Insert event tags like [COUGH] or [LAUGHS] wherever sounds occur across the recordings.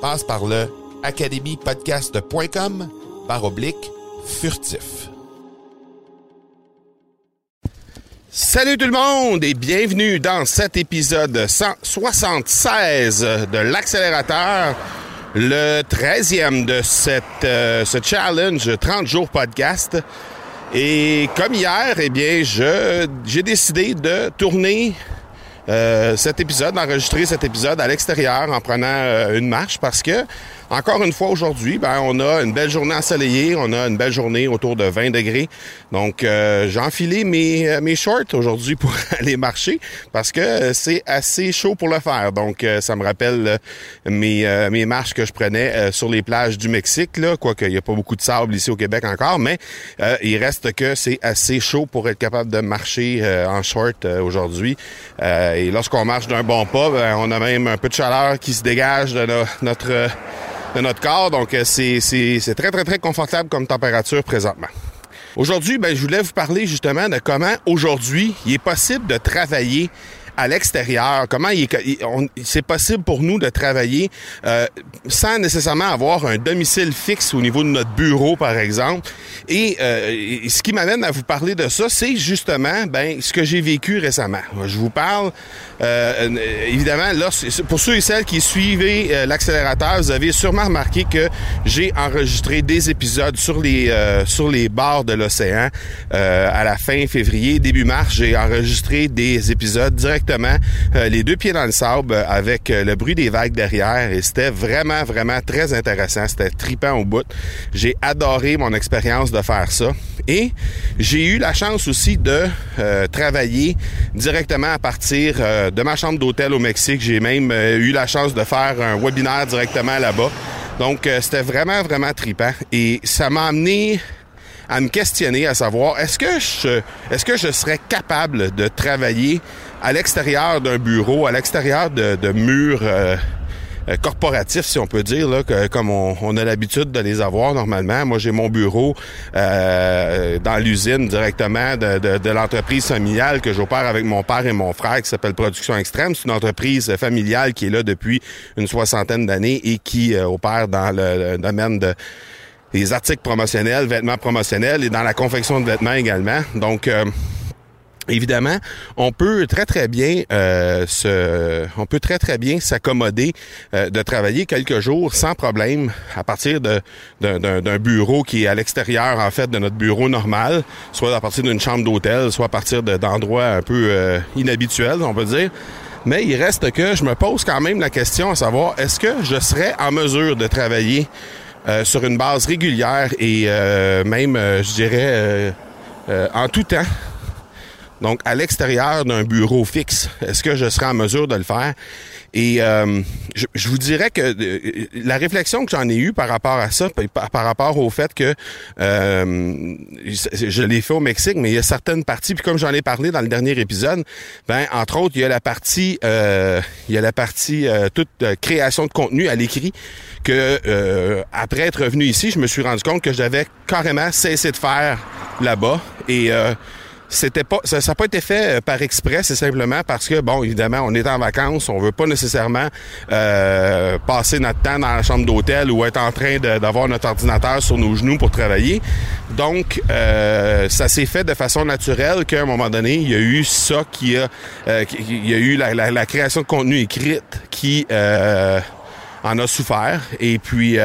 Passe par le academypodcast.com par oblique furtif. Salut tout le monde et bienvenue dans cet épisode 176 de l'accélérateur, le 13e de euh, ce challenge 30 jours podcast. Et comme hier, eh bien, j'ai décidé de tourner cet épisode, d'enregistrer cet épisode à l'extérieur en prenant euh, une marche parce que encore une fois aujourd'hui, ben, on a une belle journée ensoleillée, on a une belle journée autour de 20 degrés. Donc euh, j'ai enfilé mes, euh, mes shorts aujourd'hui pour [LAUGHS] aller marcher parce que c'est assez chaud pour le faire. Donc euh, ça me rappelle mes, mes marches que je prenais sur les plages du Mexique, là, quoique il n'y a pas beaucoup de sable ici au Québec encore, mais il reste que c'est assez chaud pour être capable de marcher en short aujourd'hui. et lorsqu'on marche d'un bon pas, ben, on a même un peu de chaleur qui se dégage de notre de notre corps. Donc, euh, c'est très, très, très confortable comme température présentement. Aujourd'hui, ben, je voulais vous parler justement de comment aujourd'hui il est possible de travailler à l'extérieur, comment c'est possible pour nous de travailler euh, sans nécessairement avoir un domicile fixe au niveau de notre bureau, par exemple. Et, euh, ce qui m'amène à vous parler de ça, c'est justement ben, ce que j'ai vécu récemment. Je vous parle, euh, évidemment, là, pour ceux et celles qui suivaient l'accélérateur, vous avez sûrement remarqué que j'ai enregistré des épisodes sur les, sur les bords de l'océan à la fin février, début mars. J'ai enregistré des épisodes directement euh, les deux pieds dans le sable euh, avec euh, le bruit des vagues derrière et c'était vraiment, vraiment très intéressant. C'était tripant au bout. J'ai adoré mon expérience de faire ça. Et j'ai eu la chance aussi de travailler directement à partir de ma chambre d'hôtel au Mexique. J'ai même eu la chance de faire un webinaire directement là-bas. Donc, c'était vraiment, vraiment tripant. Et ça m'a amené à me questionner, à savoir, est-ce que je, est-ce que je serais capable de travailler à l'extérieur d'un bureau, à l'extérieur de, de murs euh, euh, corporatifs, si on peut dire, là, comme on, a l'habitude de les avoir normalement. Moi, j'ai mon bureau euh, dans l'usine directement de, de, de l'entreprise familiale que j'opère avec mon père et mon frère, qui s'appelle Production Extrême. C'est une entreprise familiale qui est là depuis une soixantaine d'années et qui opère dans le, domaine de des articles promotionnels, vêtements promotionnels et dans la confection de vêtements également. Donc, Évidemment, on peut très très bien euh, se, on peut très très bien s'accommoder euh, de travailler quelques jours sans problème à partir de, d'un, bureau qui est à l'extérieur en fait de notre bureau normal, soit à partir d'une chambre d'hôtel, soit à partir d'endroits un peu euh, inhabituels, on peut dire. Mais il reste que je me pose quand même la question à savoir est-ce que je serais en mesure de travailler sur une base régulière et même, je dirais, en tout temps donc à l'extérieur d'un bureau fixe. Est-ce que je serai en mesure de le faire? Et euh, je, vous dirais que euh, la réflexion que j'en ai eue par rapport à ça, par, rapport au fait que euh, je, l'ai fait au Mexique, mais il y a certaines parties, puis comme j'en ai parlé dans le dernier épisode, ben entre autres, il y a la partie, il y a la partie toute création de contenu à l'écrit que après être revenu ici, je me suis rendu compte que j'avais carrément cessé de faire là-bas et c'était pas ça n'a pas été fait euh, par exprès, c'est simplement parce que bon, évidemment, on est en vacances, on veut pas nécessairement euh, passer notre temps dans la chambre d'hôtel ou être en train d'avoir notre ordinateur sur nos genoux pour travailler. Donc, euh, ça s'est fait de façon naturelle qu'à un moment donné, il y a eu ça qui a, il y a eu la, la, création de contenu écrite qui en a souffert. Et puis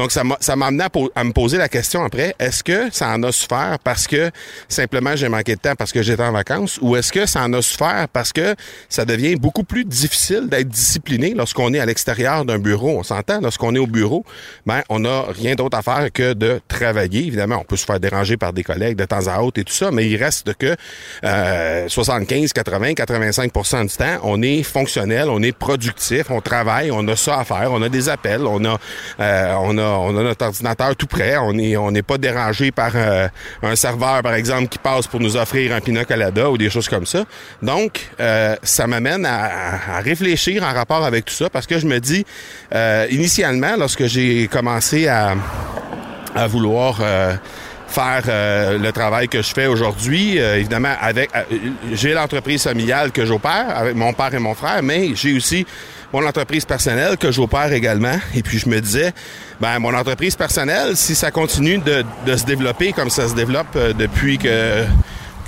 donc, ça m'a amené à, me poser la question après, est-ce que ça en a souffert parce que simplement j'ai manqué de temps parce que j'étais en vacances ou est-ce que ça en a souffert parce que ça devient beaucoup plus difficile d'être discipliné lorsqu'on est à l'extérieur d'un bureau? On s'entend, lorsqu'on est au bureau, ben, on n'a rien d'autre à faire que de travailler. Évidemment, on peut se faire déranger par des collègues de temps à autre et tout ça, mais il reste que 75, 80, 85% du temps, on est fonctionnel, on est productif, on travaille, on a ça à faire, on a des appels, on a, euh, on a on a notre ordinateur tout prêt. On n'est pas dérangé par euh, un serveur, par exemple, qui passe pour nous offrir un pina colada ou des choses comme ça. Donc, euh, ça m'amène à, réfléchir en rapport avec tout ça parce que je me dis, euh, initialement, lorsque j'ai commencé à, à vouloir faire le travail que je fais aujourd'hui. évidemment, avec j'ai l'entreprise familiale que j'opère avec mon père et mon frère, mais j'ai aussi mon entreprise personnelle que j'opère également. Et puis je me disais, ben mon entreprise personnelle, si ça continue de, de se développer comme ça se développe euh, depuis que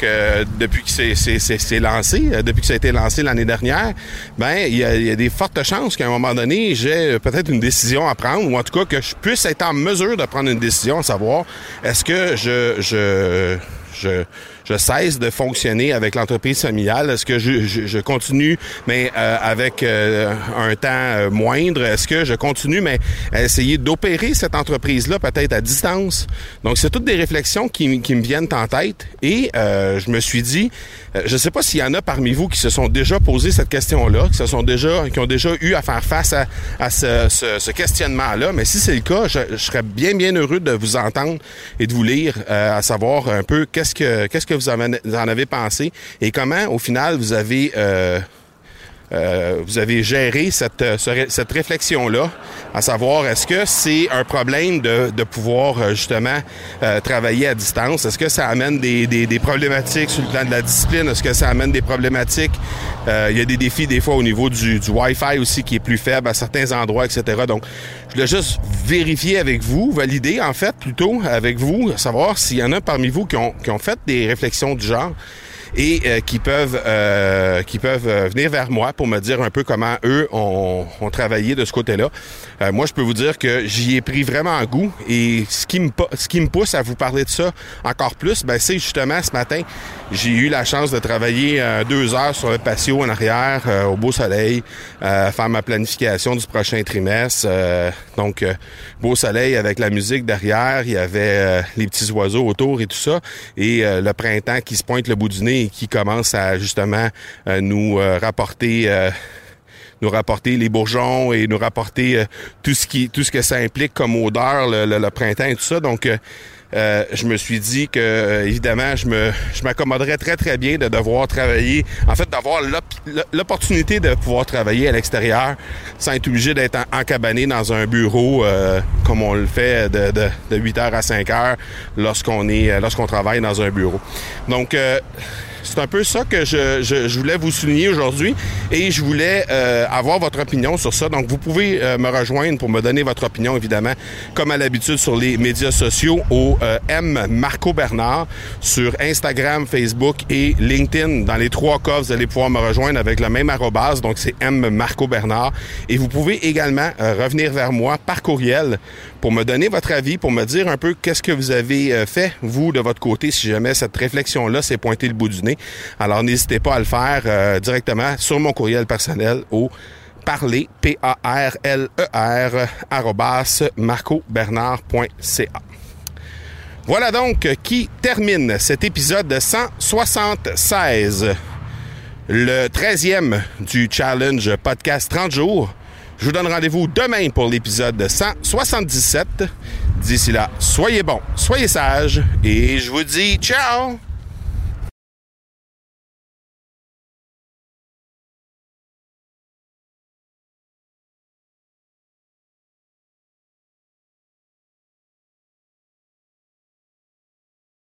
que depuis que c'est lancé, euh, depuis que ça a été lancé l'année dernière, ben il y, y, a, des fortes chances qu'à un moment donné, j'ai peut-être une décision à prendre, ou en tout cas que je puisse être en mesure de prendre une décision, à savoir est-ce que je, je, je je cesse de fonctionner avec l'entreprise familiale? Est-ce que je, je, continue, mais euh, avec euh, un temps euh, moindre? Est-ce que je continue, mais à essayer d'opérer cette entreprise-là peut-être à distance? Donc, c'est toutes des réflexions qui, qui, me viennent en tête. Et je me suis dit, je ne sais pas s'il y en a parmi vous qui se sont déjà posé cette question-là, qui se sont déjà, qui ont déjà eu à faire face à, à ce, ce, ce questionnement-là. Mais si c'est le cas, je, je, serais bien, bien heureux de vous entendre et de vous lire, à savoir un peu qu'est-ce que, qu'est-ce que vous, en avez pensé et comment, au final, vous avez... Euh, euh, vous avez géré cette, euh, cette réflexion-là, à savoir est-ce que c'est un problème de, de pouvoir justement travailler à distance? Est-ce que ça amène des, des, des, problématiques sur le plan de la discipline? Est-ce que ça amène des problématiques? il y a des défis des fois au niveau du, du Wi-Fi aussi qui est plus faible à certains endroits, etc. Donc, je voulais juste vérifier avec vous, valider en fait plutôt avec vous, savoir s'il y en a parmi vous qui ont, qui ont fait des réflexions du genre et euh, qui peuvent euh, qui peuvent euh, venir vers moi pour me dire un peu comment eux ont, ont travaillé de ce côté-là. moi, je peux vous dire que j'y ai pris vraiment un goût et ce qui me ce qui me pousse à vous parler de ça encore plus, ben c'est justement ce matin, j'ai eu la chance de travailler deux heures sur le patio en arrière au beau soleil, faire ma planification du prochain trimestre. donc beau soleil avec la musique derrière, il y avait les petits oiseaux autour et tout ça et le printemps qui se pointe le bout du nez qui commence à justement euh, nous euh, rapporter euh, nous rapporter les bourgeons et nous rapporter tout ce qui tout ce que ça implique comme odeur le, printemps et tout ça. Donc je me suis dit que évidemment je me je m'accommoderais très très bien de devoir travailler en fait d'avoir l'opportunité de pouvoir travailler à l'extérieur sans être obligé d'être encabané dans un bureau comme on le fait de, de, de 8 heures à 5 heures lorsqu'on est lorsqu'on travaille dans un bureau. Donc c'est un peu ça que je, je, voulais vous souligner aujourd'hui et je voulais euh, avoir votre opinion sur ça. Donc, vous pouvez euh, me rejoindre pour me donner votre opinion, évidemment, comme à l'habitude sur les médias sociaux au euh, M Marco Bernard sur Instagram, Facebook et LinkedIn. Dans les trois cas, vous allez pouvoir me rejoindre avec le même arrobase, donc c'est M Marco Bernard. Et vous pouvez également revenir vers moi par courriel pour me donner votre avis, pour me dire un peu qu'est-ce que vous avez fait, vous, de votre côté, si jamais cette réflexion-là s'est pointée le bout du nez. Alors n'hésitez pas à le faire euh, directement sur mon courriel personnel au parler, P-A-R-L-E-R, e marcobernard.ca. Voilà donc qui termine cet épisode 176, le 13e du challenge podcast 30 jours. Je vous donne rendez-vous demain pour l'épisode 177. D'ici là, soyez bons, soyez sages et je vous dis ciao